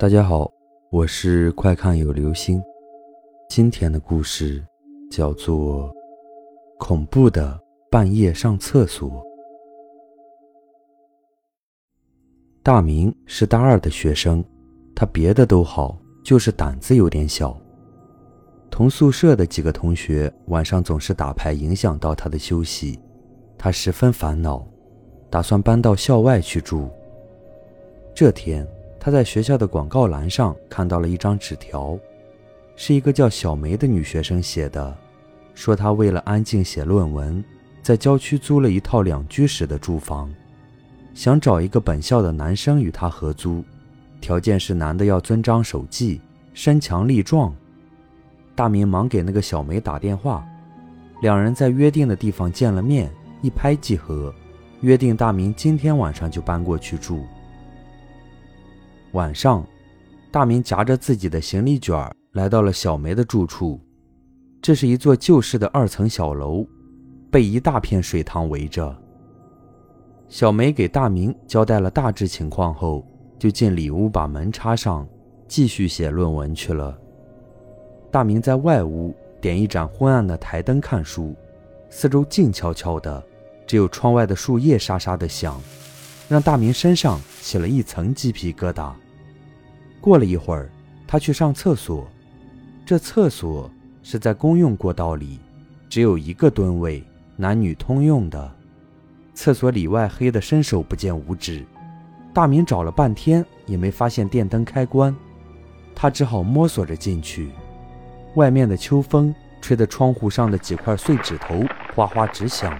大家好，我是快看有流星。今天的故事叫做《恐怖的半夜上厕所》。大明是大二的学生，他别的都好，就是胆子有点小。同宿舍的几个同学晚上总是打牌，影响到他的休息，他十分烦恼，打算搬到校外去住。这天。他在学校的广告栏上看到了一张纸条，是一个叫小梅的女学生写的，说她为了安静写论文，在郊区租了一套两居室的住房，想找一个本校的男生与她合租，条件是男的要遵章守纪、身强力壮。大明忙给那个小梅打电话，两人在约定的地方见了面，一拍即合，约定大明今天晚上就搬过去住。晚上，大明夹着自己的行李卷儿来到了小梅的住处。这是一座旧式的二层小楼，被一大片水塘围着。小梅给大明交代了大致情况后，就进里屋把门插上，继续写论文去了。大明在外屋点一盏昏暗的台灯看书，四周静悄悄的，只有窗外的树叶沙沙的响。让大明身上起了一层鸡皮疙瘩。过了一会儿，他去上厕所，这厕所是在公用过道里，只有一个蹲位，男女通用的。厕所里外黑的伸手不见五指，大明找了半天也没发现电灯开关，他只好摸索着进去。外面的秋风吹得窗户上的几块碎纸头哗哗直响，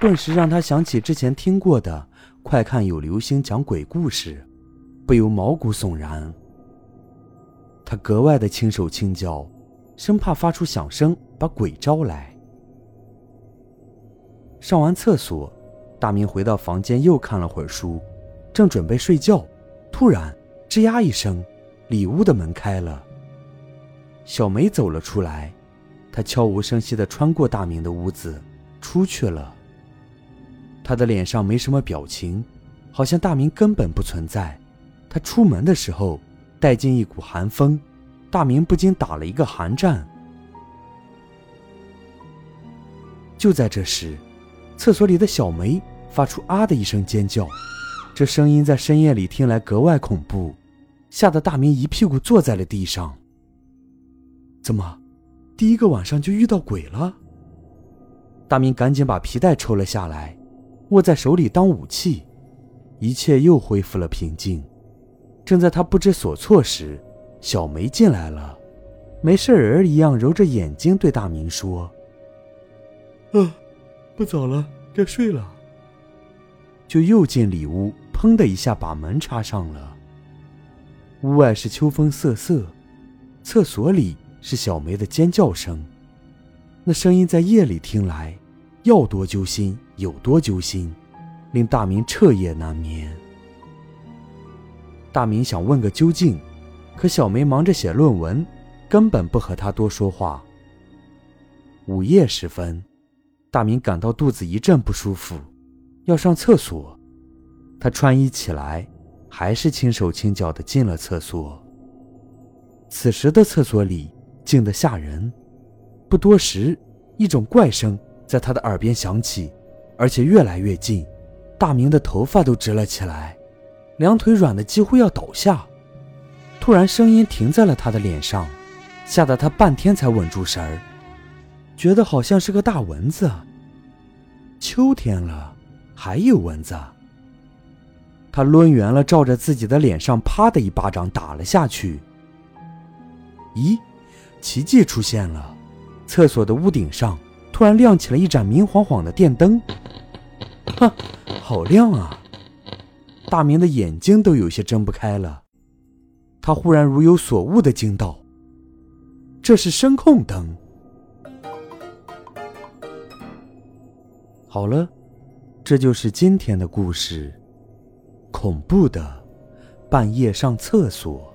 顿时让他想起之前听过的。快看有流星讲鬼故事，不由毛骨悚然。他格外的轻手轻脚，生怕发出响声把鬼招来。上完厕所，大明回到房间又看了会儿书，正准备睡觉，突然吱呀一声，里屋的门开了。小梅走了出来，她悄无声息地穿过大明的屋子，出去了。他的脸上没什么表情，好像大明根本不存在。他出门的时候带进一股寒风，大明不禁打了一个寒战。就在这时，厕所里的小梅发出“啊”的一声尖叫，这声音在深夜里听来格外恐怖，吓得大明一屁股坐在了地上。怎么，第一个晚上就遇到鬼了？大明赶紧把皮带抽了下来。握在手里当武器，一切又恢复了平静。正在他不知所措时，小梅进来了，没事人一样揉着眼睛对大明说：“啊，不早了，该睡了。”就又进里屋，砰的一下把门插上了。屋外是秋风瑟瑟，厕所里是小梅的尖叫声，那声音在夜里听来。要多揪心有多揪心，令大明彻夜难眠。大明想问个究竟，可小梅忙着写论文，根本不和他多说话。午夜时分，大明感到肚子一阵不舒服，要上厕所。他穿衣起来，还是轻手轻脚的进了厕所。此时的厕所里静得吓人，不多时，一种怪声。在他的耳边响起，而且越来越近，大明的头发都直了起来，两腿软的几乎要倒下。突然，声音停在了他的脸上，吓得他半天才稳住神儿，觉得好像是个大蚊子。秋天了，还有蚊子。他抡圆了，照着自己的脸上，啪的一巴掌打了下去。咦，奇迹出现了，厕所的屋顶上。突然亮起了一盏明晃晃的电灯，哈，好亮啊！大明的眼睛都有些睁不开了。他忽然如有所悟的惊道：“这是声控灯。”好了，这就是今天的故事，恐怖的半夜上厕所。